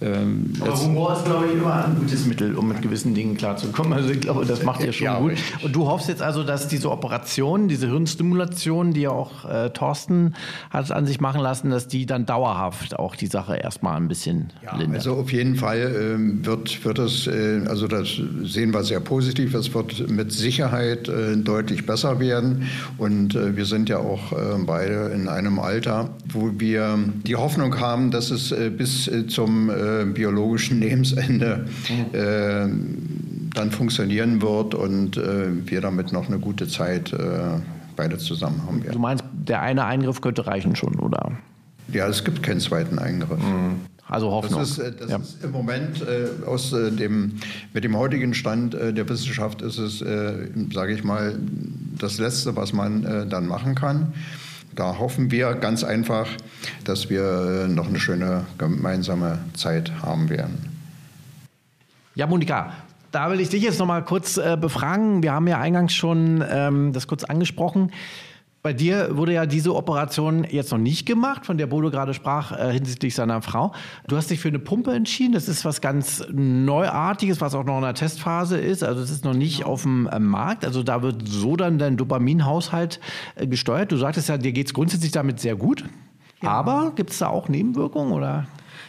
Ähm, Aber Humor ist, glaube ich, immer ein gutes Mittel, um mit gewissen Dingen klarzukommen. Also ich glaube, das macht ihr schon ja, gut. Richtig. Und du hoffst jetzt also, dass diese Operation, diese Hirnstimulation, die ja auch äh, Thorsten hat an sich machen lassen, dass die dann dauerhaft auch die Sache erstmal ein bisschen ja, lindert. Also auf jeden Fall äh, wird, wird es, äh, also das sehen wir sehr positiv, es wird mit Sicherheit äh, deutlich besser werden. Und äh, wir sind ja auch äh, beide in einem Alter, wo wir die Hoffnung haben, dass es bis zum äh, biologischen Lebensende äh, dann funktionieren wird und äh, wir damit noch eine gute Zeit äh, beide zusammen haben werden. Du meinst, der eine Eingriff könnte reichen schon, oder? Ja, es gibt keinen zweiten Eingriff. Mhm. Also Hoffnung. Das ist, äh, das ja. ist im Moment äh, aus äh, dem, mit dem heutigen Stand äh, der Wissenschaft ist es, sage ich mal, das Letzte, was man dann machen kann. Da hoffen wir ganz einfach, dass wir noch eine schöne gemeinsame Zeit haben werden. Ja, Monika, da will ich dich jetzt noch mal kurz äh, befragen. Wir haben ja eingangs schon ähm, das kurz angesprochen. Bei dir wurde ja diese Operation jetzt noch nicht gemacht, von der Bodo gerade sprach, äh, hinsichtlich seiner Frau. Du hast dich für eine Pumpe entschieden. Das ist was ganz Neuartiges, was auch noch in der Testphase ist. Also es ist noch nicht auf dem äh, Markt. Also da wird so dann dein Dopaminhaushalt äh, gesteuert. Du sagtest ja, dir geht es grundsätzlich damit sehr gut. Ja. Aber gibt es da auch Nebenwirkungen oder?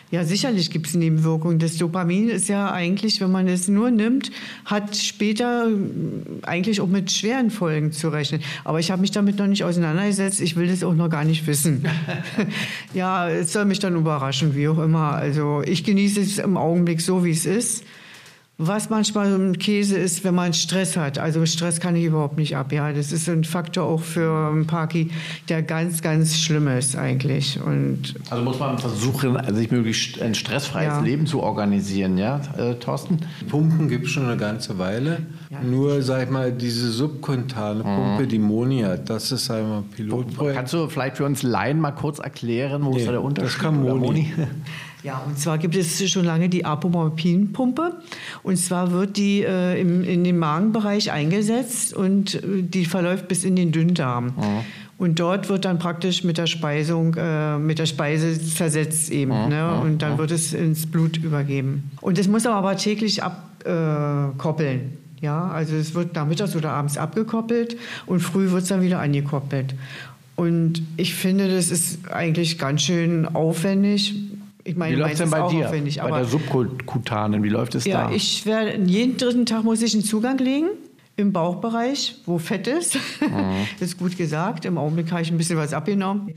Ja, sicherlich gibt es Nebenwirkungen. Das Dopamin ist ja eigentlich, wenn man es nur nimmt, hat später äh, eigentlich auch mit schweren Folgen zu rechnen. Aber ich habe mich damit noch nicht auseinandergesetzt. Ich will das auch noch gar nicht wissen. ja, es soll mich dann überraschen, wie auch immer. Also ich genieße es im Augenblick so, wie es ist. Was manchmal so ein Käse ist, wenn man Stress hat. Also Stress kann ich überhaupt nicht ab. Ja, das ist ein Faktor auch für einen Parky, der ganz, ganz schlimm ist eigentlich. Und also muss man versuchen, sich möglichst ein stressfreies ja. Leben zu organisieren, ja, äh, Thorsten? Pumpen gibt es schon eine ganze Weile. Ja, Nur, sag ich mal, diese subkontane Pumpe, mhm. die Monia, das ist einmal Pilotprojekt. Kannst du vielleicht für uns Laien mal kurz erklären, wo nee, ist da der Unterschied? Das kann Moni. Ja, und zwar gibt es schon lange die Apomorphin-Pumpe. Und zwar wird die äh, im, in den Magenbereich eingesetzt und äh, die verläuft bis in den Dünndarm. Mhm. Und dort wird dann praktisch mit der Speisung, äh, mit der Speise zersetzt eben. Mhm. Ne? Und dann wird es ins Blut übergeben. Und das muss man aber täglich abkoppeln. Äh, ja, also es wird nachmittags oder abends abgekoppelt und früh wird es dann wieder angekoppelt. Und ich finde, das ist eigentlich ganz schön aufwendig. Ich meine, wie läuft es denn bei dir? Bei der Subkutanen, wie läuft es ja, da? Ich werde jeden dritten Tag muss ich einen Zugang legen im Bauchbereich, wo Fett ist. Mhm. das ist gut gesagt. Im Augenblick habe ich ein bisschen was abgenommen.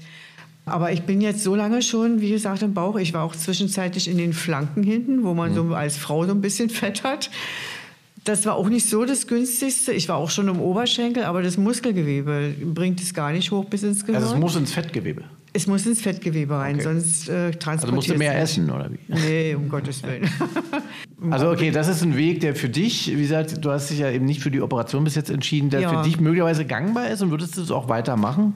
Aber ich bin jetzt so lange schon, wie gesagt, im Bauch. Ich war auch zwischenzeitlich in den Flanken hinten, wo man mhm. so als Frau so ein bisschen Fett hat. Das war auch nicht so das günstigste. Ich war auch schon im Oberschenkel, aber das Muskelgewebe bringt es gar nicht hoch bis ins Gehirn. Also es muss ins Fettgewebe. Es muss ins Fettgewebe rein, okay. sonst äh, transportiert Also musst du mehr essen, oder wie? Nee, um Gottes Willen. also okay, das ist ein Weg, der für dich, wie gesagt, du hast dich ja eben nicht für die Operation bis jetzt entschieden, der ja. für dich möglicherweise gangbar ist und würdest du es auch weitermachen?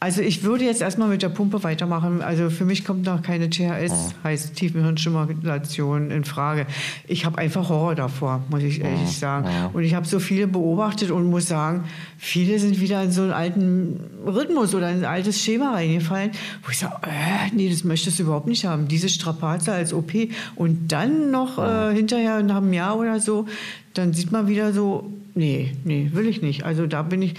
Also ich würde jetzt erstmal mit der Pumpe weitermachen. Also für mich kommt noch keine THS, oh. heißt Tiefenhirnstimulation, in Frage. Ich habe einfach Horror davor, muss ich ehrlich oh. sagen. Oh. Und ich habe so viele beobachtet und muss sagen, viele sind wieder in so einen alten Rhythmus oder in ein altes Schema reingefallen, wo ich sage, äh, nee, das möchtest du überhaupt nicht haben. Diese Strapaze als OP und dann noch äh, hinterher nach einem Jahr oder so, dann sieht man wieder so, nee, nee, will ich nicht. Also da bin ich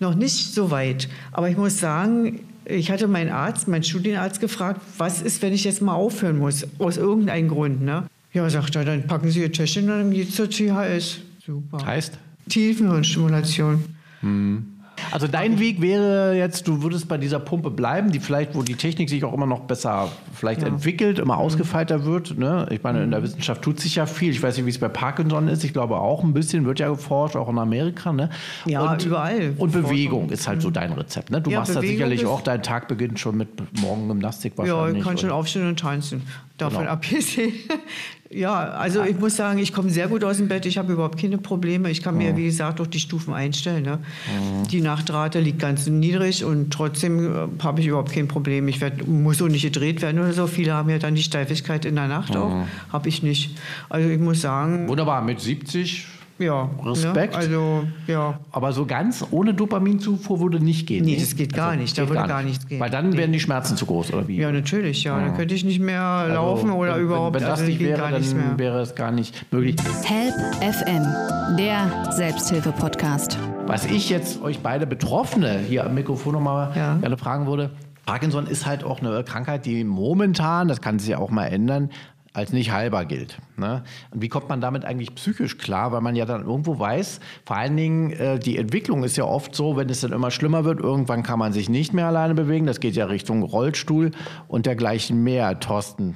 noch nicht so weit. Aber ich muss sagen, ich hatte meinen Arzt, meinen Studienarzt gefragt, was ist, wenn ich jetzt mal aufhören muss, aus irgendeinem Grund. Ne? Ja, sagt er, dann packen Sie Ihr Täschchen und dann geht es zur THS. Super. Heißt? Tiefenhirnstimulation. Hm. Also dein Weg wäre jetzt, du würdest bei dieser Pumpe bleiben, die vielleicht, wo die Technik sich auch immer noch besser vielleicht ja. entwickelt, immer mhm. ausgefeilter wird. Ne? Ich meine, in der mhm. Wissenschaft tut sich ja viel. Ich weiß nicht, wie es bei Parkinson ist. Ich glaube auch ein bisschen wird ja geforscht, auch in Amerika. Ne? Ja, und, überall. Und Bewegung ist halt so mhm. dein Rezept. Ne? Du ja, machst da sicherlich auch, dein Tag beginnt schon mit Morgengymnastik wahrscheinlich. Ja, ich kann schon aufstehen und tanzen. Davon genau. abgesehen. Ja, also ich muss sagen, ich komme sehr gut aus dem Bett. Ich habe überhaupt keine Probleme. Ich kann mir, wie gesagt, auch die Stufen einstellen. Ne? Mhm. Die Nachtrate liegt ganz niedrig und trotzdem äh, habe ich überhaupt kein Problem. Ich werd, muss auch nicht gedreht werden oder so. Viele haben ja dann die Steifigkeit in der Nacht mhm. auch. Habe ich nicht. Also ich muss sagen. Wunderbar, mit 70 ja, ne? Respekt. Ne? Also, ja. Aber so ganz ohne Dopaminzufuhr würde nicht gehen. Nee, das geht gar also, nicht. Da würde gar, nichts gehen. Weil dann nee. wären die Schmerzen zu groß, oder wie? Ja, natürlich, ja. ja. Dann könnte ich nicht mehr also, laufen oder wenn, überhaupt. Wenn, wenn das also, nicht wäre, dann wäre es gar nicht möglich. Help FM, der Selbsthilfe-Podcast. Was ich jetzt euch beide Betroffene hier am Mikrofon nochmal ja. gerne fragen würde, Parkinson ist halt auch eine Krankheit, die momentan, das kann sich ja auch mal ändern, als nicht heilbar gilt. Ne? Und wie kommt man damit eigentlich psychisch klar? Weil man ja dann irgendwo weiß, vor allen Dingen äh, die Entwicklung ist ja oft so, wenn es dann immer schlimmer wird, irgendwann kann man sich nicht mehr alleine bewegen. Das geht ja Richtung Rollstuhl und dergleichen mehr. Thorsten,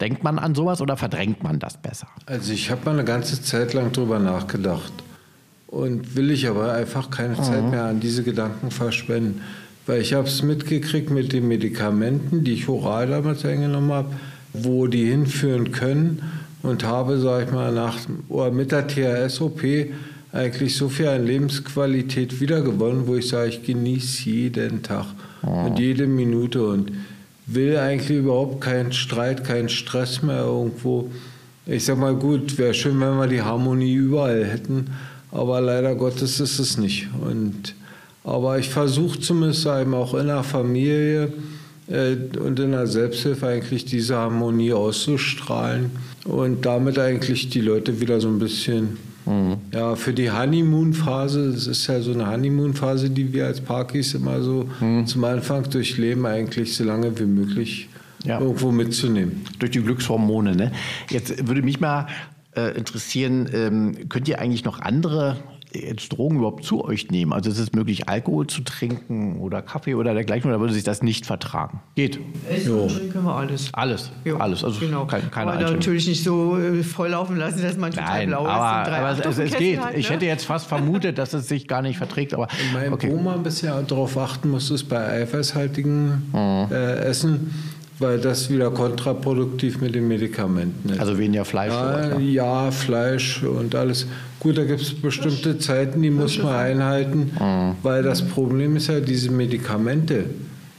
denkt man an sowas oder verdrängt man das besser? Also ich habe mal eine ganze Zeit lang drüber nachgedacht und will ich aber einfach keine mhm. Zeit mehr an diese Gedanken verschwenden. Weil ich habe es mitgekriegt mit den Medikamenten, die ich oral damals eingenommen habe wo die hinführen können und habe, sage ich mal, nach, oder mit der THS-OP eigentlich so viel an Lebensqualität wiedergewonnen, wo ich sage, ich genieße jeden Tag oh. und jede Minute und will eigentlich überhaupt keinen Streit, keinen Stress mehr irgendwo. Ich sage mal, gut, wäre schön, wenn wir die Harmonie überall hätten, aber leider Gottes ist es nicht. Und, aber ich versuche zumindest eben auch in der Familie, und in der Selbsthilfe eigentlich diese Harmonie auszustrahlen und damit eigentlich die Leute wieder so ein bisschen mhm. ja für die Honeymoon-Phase, es ist ja so eine Honeymoon-Phase, die wir als Parkis immer so mhm. zum Anfang durchleben, eigentlich so lange wie möglich ja. irgendwo mitzunehmen. Durch die Glückshormone. Ne? Jetzt würde mich mal äh, interessieren, ähm, könnt ihr eigentlich noch andere jetzt Drogen überhaupt zu euch nehmen? Also ist es möglich, Alkohol zu trinken oder Kaffee oder dergleichen oder würde sich das nicht vertragen? Geht. Essen und trinken wir alles. Alles. Jo, Alles. Also genau. kein, keine aber natürlich nicht so äh, volllaufen lassen, dass man total Nein, blau ist. aber, drei aber es, es Achtung-Kessel geht. hat, Ich ne? hätte jetzt fast vermutet, dass es sich gar nicht verträgt, aber Mein okay. Oma bisher darauf achten muss, ist bei eiweißhaltigen Mhm. äh, Essen, weil das wieder kontraproduktiv mit den Medikamenten ist. Also weniger Fleisch. ja, ne? ja, Fleisch und alles. Gut, da gibt es bestimmte Zeiten, die muss man einhalten, Mhm. weil das Problem ist ja, diese Medikamente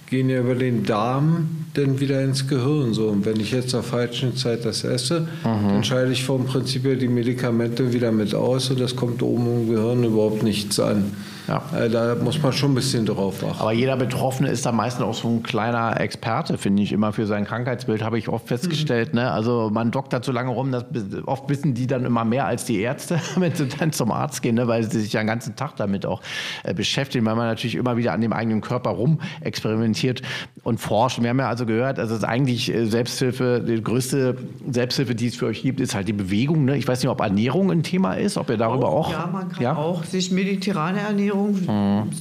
gehen ja über den Darm dann wieder ins Gehirn. So. Und wenn ich jetzt zur falschen Zeit das esse, Mhm. dann scheide ich vom Prinzip her die Medikamente wieder mit aus und das kommt oben im Gehirn überhaupt nichts an. Ja. Äh, Da muss man schon ein bisschen drauf achten. Aber jeder Betroffene ist da meistens auch so ein kleiner Experte, finde ich, immer für sein Krankheitsbild, habe ich oft festgestellt. Ne? Also man doktert so lange rum, dass oft wissen die dann immer mehr als die Ärzte, wenn sie dann zum Arzt gehen, ne? weil sie sich ja den ganzen Tag damit auch äh, beschäftigen, weil man natürlich immer wieder an dem eigenen Körper rum experimentiert und forscht. Wir haben ja also gehört, also es ist eigentlich äh, Selbsthilfe, die größte Selbsthilfe, die es für euch gibt, ist halt die Bewegung. Ne? Ich weiß nicht, ob Ernährung ein Thema ist, ob ihr darüber auch... Ja, man kann Ja? auch sich mediterrane Ernährung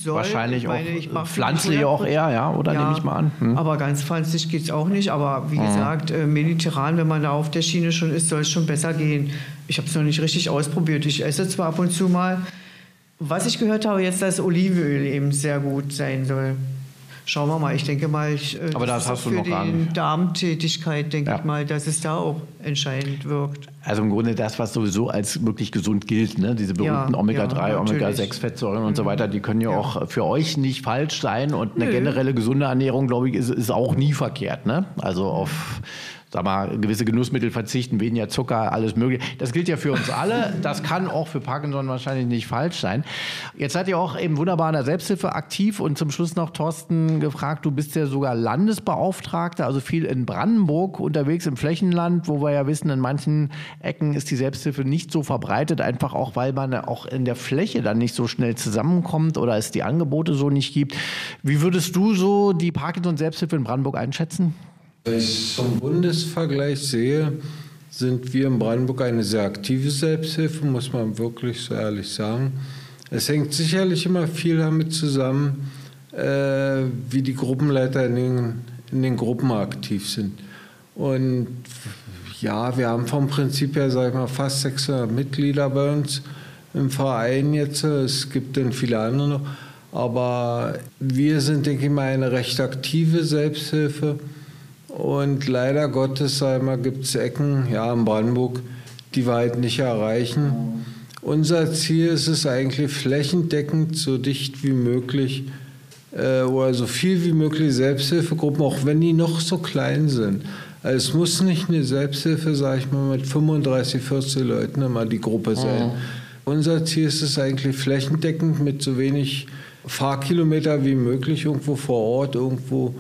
soll. Wahrscheinlich Ich meine, auch ich mache pflanzlich auch eher, ja, oder nehme ich mal an. Hm. Aber ganz pflanzlich geht es auch nicht. Aber wie gesagt, äh, mediterran, wenn man da auf der Schiene schon ist, soll es schon besser gehen. Ich habe es noch nicht richtig ausprobiert. Ich esse zwar ab und zu mal. Was ich gehört habe jetzt, dass Olivenöl eben sehr gut sein soll. Schauen wir mal. Ich denke mal, ich, äh, Aber das ist hast du für noch gar die nicht. Darmtätigkeit, denke Ja. ich mal, dass es da auch entscheidend wirkt. Also im Grunde das, was sowieso als wirklich gesund gilt, ne? diese berühmten Ja, Omega-3, ja, natürlich. Omega-6-Fettsäuren und so weiter, die können ja, auch für euch nicht falsch sein und eine Nö. generelle gesunde Ernährung, glaube ich, ist, ist auch nie verkehrt. Ne? Also auf sag mal, gewisse Genussmittel verzichten, weniger Zucker, alles mögliche. Das gilt ja für uns alle. Das kann auch für Parkinson wahrscheinlich nicht falsch sein. Jetzt seid ihr auch eben wunderbar in der Selbsthilfe aktiv und zum Schluss noch Thorsten gefragt, du bist ja sogar Landesbeauftragter, also viel in Brandenburg unterwegs im Flächenland, wo wir ja wissen, in manchen Ecken ist die Selbsthilfe nicht so verbreitet, einfach auch, weil man auch in der Fläche dann nicht so schnell zusammenkommt oder es die Angebote so nicht gibt. Wie würdest du so die Parkinson-Selbsthilfe in Brandenburg einschätzen? Wenn ich zum Bundesvergleich sehe, sind wir in Brandenburg eine sehr aktive Selbsthilfe, muss man wirklich so ehrlich sagen. Es hängt sicherlich immer viel damit zusammen, äh, wie die Gruppenleiter in den, in den Gruppen aktiv sind. Und ja, wir haben vom Prinzip her, sag ich mal, fast 600 Mitglieder bei uns im Verein jetzt. Es gibt dann viele andere noch. Aber wir sind, denke ich mal, eine recht aktive Selbsthilfe. Und leider Gottes, ich mal, gibt es Ecken, ja, in Brandenburg, die wir halt nicht erreichen. Unser Ziel ist es eigentlich flächendeckend, so dicht wie möglich äh, oder so viel wie möglich Selbsthilfegruppen, auch wenn die noch so klein sind. Also es muss nicht eine Selbsthilfe, sage ich mal, mit 35, 40 Leuten immer die Gruppe sein. Unser Ziel ist es eigentlich flächendeckend mit so wenig Fahrkilometer wie möglich irgendwo vor Ort, irgendwo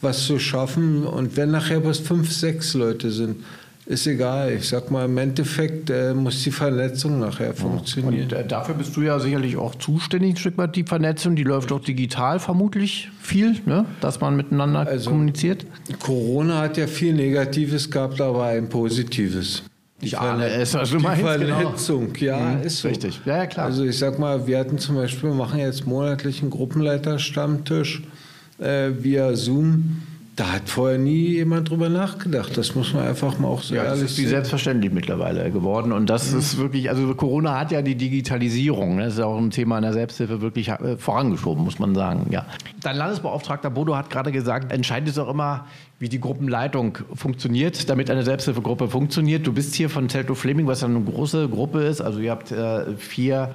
was zu schaffen. Und wenn nachher bloß fünf, sechs Leute sind, ist egal. Ich sag mal, im Endeffekt äh, muss die Vernetzung nachher funktionieren. Und äh, dafür bist du ja sicherlich auch zuständig, ein Stück weit die Vernetzung. Die läuft auch digital vermutlich viel, ne? dass man miteinander Also- kommuniziert. Corona hat ja viel Negatives gehabt, aber ein Positives. Ich ahne es, was du die meinst, genau. Vernetzung, ja, Mhm, ist so. richtig. Ja, ja, klar. Also ich sag mal, wir hatten zum Beispiel, wir machen jetzt monatlich einen Gruppenleiterstammtisch äh, via Zoom. Da hat vorher nie jemand drüber nachgedacht. Das muss man einfach mal auch so Ja, das ehrlich ist wie sehen. selbstverständlich mittlerweile geworden. Und das ist wirklich, also Corona hat ja die Digitalisierung, ne? das ist ja auch ein Thema in der Selbsthilfe wirklich äh, vorangeschoben, muss man sagen. Ja. Dein Landesbeauftragter Bodo hat gerade gesagt, entscheidend ist auch immer, wie die Gruppenleitung funktioniert, damit eine Selbsthilfegruppe funktioniert. Du bist hier von Telto Fleming, was ja eine große Gruppe ist. Also ihr habt äh, vier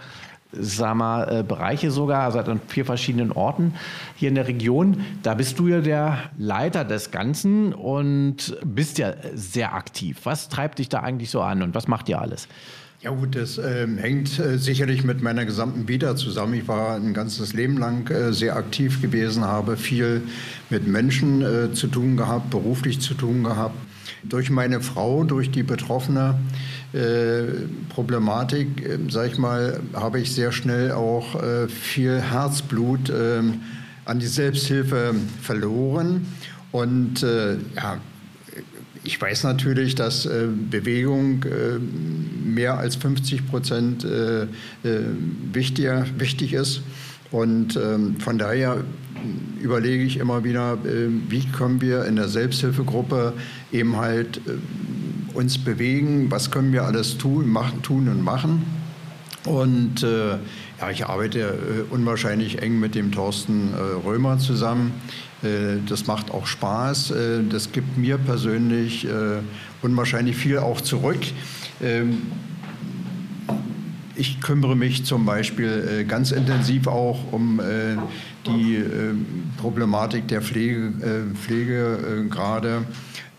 sag mal, äh, Bereiche sogar, also an vier verschiedenen Orten hier in der Region. Da bist du ja der Leiter des Ganzen und bist ja sehr aktiv. Was treibt dich da eigentlich so an und was macht ihr alles? Ja gut, das ähm, hängt äh, sicherlich mit meiner gesamten Vita zusammen. Ich war ein ganzes Leben lang äh, sehr aktiv gewesen, habe viel mit Menschen äh, zu tun gehabt, beruflich zu tun gehabt. Durch meine Frau, durch die betroffene äh, Problematik, äh, sag ich mal, habe ich sehr schnell auch äh, viel Herzblut äh, an die Selbsthilfe verloren. Und äh, ja, ich weiß natürlich, dass äh, Bewegung äh, mehr als 50 Prozent wichtiger, wichtig ist. Und ähm, von daher überlege ich immer wieder, wie können wir in der Selbsthilfegruppe eben halt uns bewegen, was können wir alles tun, machen, tun und machen. Und äh, ja, ich arbeite äh, unwahrscheinlich eng mit dem Thorsten äh, Römer zusammen. Äh, das macht auch Spaß. Äh, das gibt mir persönlich äh, unwahrscheinlich viel auch zurück. Ähm, ich kümmere mich zum Beispiel ganz intensiv auch um die Problematik der Pflege, Pflegegrade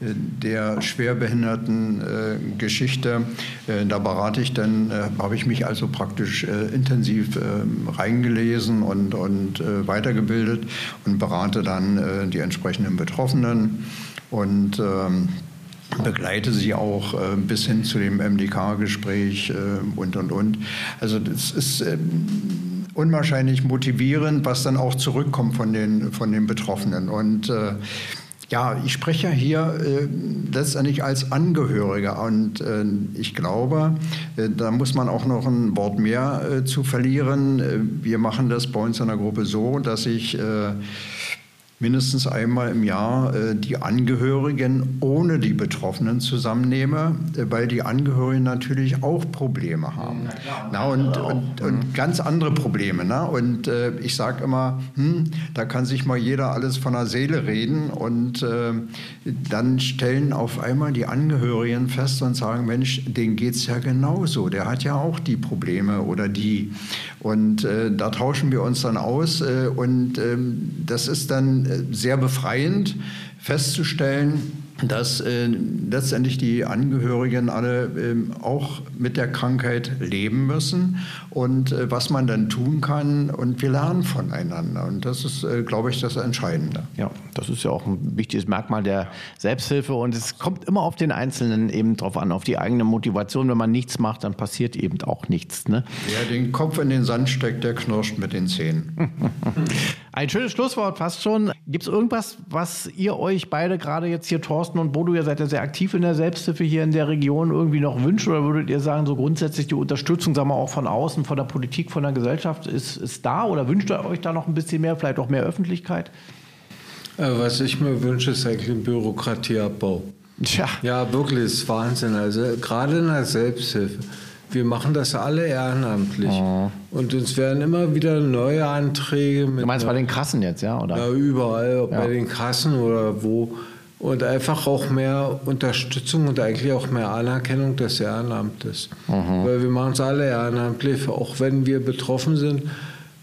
der schwerbehinderten äh, Geschichte. Äh, da berate ich dann, äh, habe ich mich also praktisch äh, intensiv ähm, reingelesen und, und äh, weitergebildet und berate dann äh, die entsprechenden Betroffenen und ähm, begleite sie auch äh, bis hin zu dem MDK-Gespräch äh, und, und, und. Also das ist ähm, unwahrscheinlich motivierend, was dann auch zurückkommt von den, von den Betroffenen. Und äh, ja, ich spreche hier äh, letztendlich als Angehöriger und äh, ich glaube, äh, da muss man auch noch ein Wort mehr äh, zu verlieren. Äh, wir machen das bei uns in der Gruppe so, dass ich äh, mindestens einmal im Jahr äh, die Angehörigen ohne die Betroffenen zusammennehme, äh, weil die Angehörigen natürlich auch Probleme haben. Ja, Na, und, und, und, mhm. ganz andere Probleme. Na? Und äh, ich sage immer, hm, da kann sich mal jeder alles von der Seele reden und äh, dann stellen auf einmal die Angehörigen fest und sagen, Mensch, denen geht es ja genauso, der hat ja auch die Probleme oder die. Und äh, da tauschen wir uns dann aus äh, und ähm, das ist dann sehr befreiend festzustellen, dass äh, letztendlich die Angehörigen alle äh, auch mit der Krankheit leben müssen und äh, was man dann tun kann und wir lernen voneinander und das ist, äh, glaube ich, das Entscheidende. Ja, das ist ja auch ein wichtiges Merkmal der Selbsthilfe und es kommt immer auf den Einzelnen eben drauf an, auf die eigene Motivation. Wenn man nichts macht, dann passiert eben auch nichts. Ne? Wer den Kopf in den Sand steckt, der knirscht mit den Zähnen. ein schönes Schlusswort fast schon. Gibt es irgendwas, was ihr euch beide gerade jetzt hier, Thorsten, Thorsten und Bodo, ihr seid ja sehr aktiv in der Selbsthilfe hier in der Region, irgendwie noch wünschen? Oder würdet ihr sagen, so grundsätzlich die Unterstützung, sagen wir auch von außen, von der Politik, von der Gesellschaft ist, ist da? Oder wünscht ihr euch da noch ein bisschen mehr, vielleicht auch mehr Öffentlichkeit? Äh, was ich mir wünsche, ist eigentlich ein Bürokratieabbau. Tja. Ja, wirklich, ist Wahnsinn. Also gerade in der Selbsthilfe. Wir machen das alle ehrenamtlich. Oh. Und uns werden immer wieder neue Anträge. Mit du meinst bei den Kassen jetzt, ja? Oder? Ja, überall, ob ja. bei den Kassen oder wo und einfach auch mehr Unterstützung und eigentlich auch mehr Anerkennung des Ehrenamtes. Mhm. Weil wir machen es alle ehrenamtlich, auch wenn wir betroffen sind.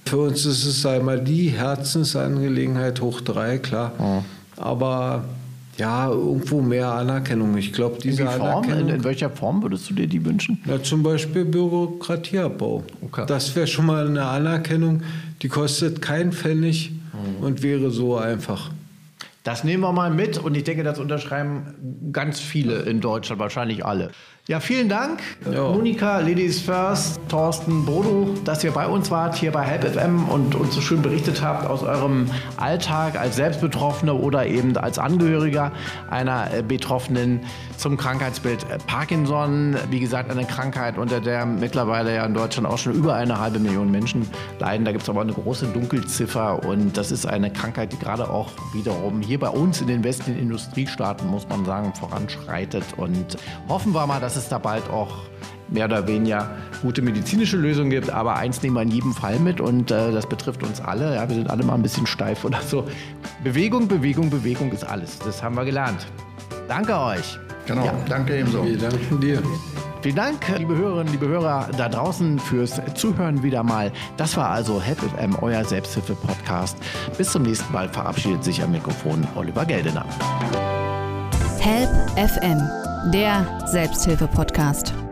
Für uns ist es einmal die Herzensangelegenheit hoch drei, klar. Mhm. Aber ja, irgendwo mehr Anerkennung. Ich glaube, diese in Form, in, in, welcher Form würdest du dir die wünschen? Ja, zum Beispiel Bürokratieabbau. Okay. Das wäre schon mal eine Anerkennung, die kostet keinen Pfennig mhm. und wäre so einfach. Das nehmen wir mal mit und ich denke, das unterschreiben ganz viele in Deutschland, wahrscheinlich alle. Ja, vielen Dank, jo. Monika, Ladies First, Thorsten, Bodo, dass ihr bei uns wart hier bei Help FM und uns so schön berichtet habt aus eurem Alltag als Selbstbetroffene oder eben als Angehöriger einer äh, Betroffenen zum Krankheitsbild äh, Parkinson. Wie gesagt, eine Krankheit, unter der mittlerweile ja in Deutschland auch schon über eine halbe Million Menschen leiden. Da gibt es aber eine große Dunkelziffer und das ist eine Krankheit, die gerade auch wiederum hier bei uns in den westlichen Industriestaaten, muss man sagen, voranschreitet. Und hoffen wir mal, dass dass es da bald auch mehr oder weniger gute medizinische Lösungen gibt. Aber eins nehmen wir in jedem Fall mit und äh, das betrifft uns alle. Ja, wir sind alle mal ein bisschen steif oder so. Bewegung, Bewegung, Bewegung ist alles. Das haben wir gelernt. Danke euch. Genau, ja. danke ebenso. Wir danken dir. Vielen Dank, liebe Hörerinnen, liebe Hörer da draußen fürs Zuhören wieder mal. Das war also Help FM, euer Selbsthilfe-Podcast. Bis zum nächsten Mal verabschiedet sich am Mikrofon Oliver Geldener. Help FM der Selbsthilfe-Podcast.